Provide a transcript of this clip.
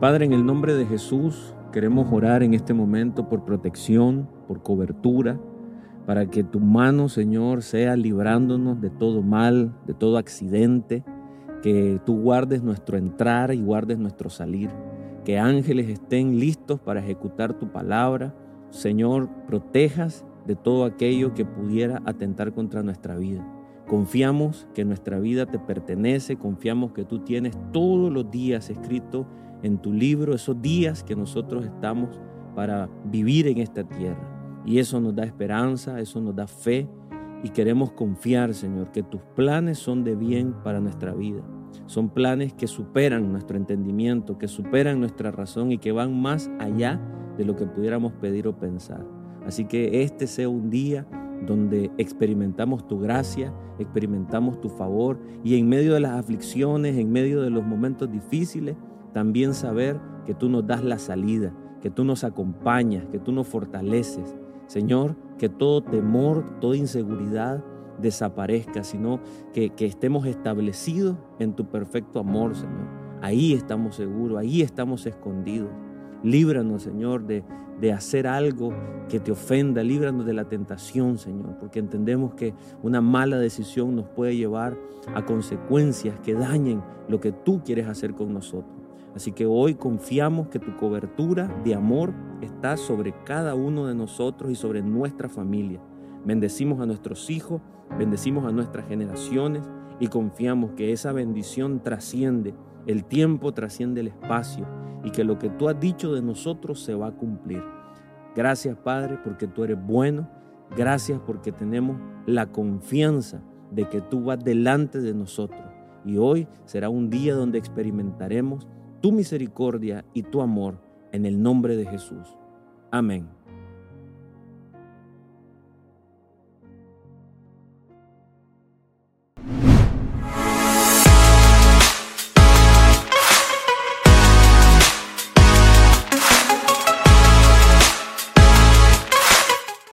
Padre, en el nombre de Jesús, queremos orar en este momento por protección, por cobertura, para que tu mano, Señor, sea librándonos de todo mal, de todo accidente, que tú guardes nuestro entrar y guardes nuestro salir, que ángeles estén listos para ejecutar tu palabra. Señor, protejas de todo aquello que pudiera atentar contra nuestra vida. Confiamos que nuestra vida te pertenece, confiamos que tú tienes todos los días escrito en tu libro esos días que nosotros estamos para vivir en esta tierra. Y eso nos da esperanza, eso nos da fe y queremos confiar, Señor, que tus planes son de bien para nuestra vida. Son planes que superan nuestro entendimiento, que superan nuestra razón y que van más allá de lo que pudiéramos pedir o pensar. Así que este sea un día donde experimentamos tu gracia, experimentamos tu favor y en medio de las aflicciones, en medio de los momentos difíciles, también saber que tú nos das la salida, que tú nos acompañas, que tú nos fortaleces. Señor, que todo temor, toda inseguridad desaparezca, sino que, estemos establecidos en tu perfecto amor, Señor. Ahí estamos seguros, ahí estamos escondidos. Líbranos, Señor, de, de hacer algo que te ofenda. Líbranos de la tentación, Señor, porque entendemos que una mala decisión nos puede llevar a consecuencias que dañen lo que tú quieres hacer con nosotros. Así que hoy confiamos que tu cobertura de amor está sobre cada uno de nosotros y sobre nuestra familia. Bendecimos a nuestros hijos, bendecimos a nuestras generaciones y confiamos que esa bendición trasciende, el tiempo trasciende el espacio y que lo que tú has dicho de nosotros se va a cumplir. Gracias Padre porque tú eres bueno, gracias porque tenemos la confianza de que tú vas delante de nosotros. Y hoy será un día donde experimentaremos tu misericordia y tu amor en el nombre de Jesús. Amén.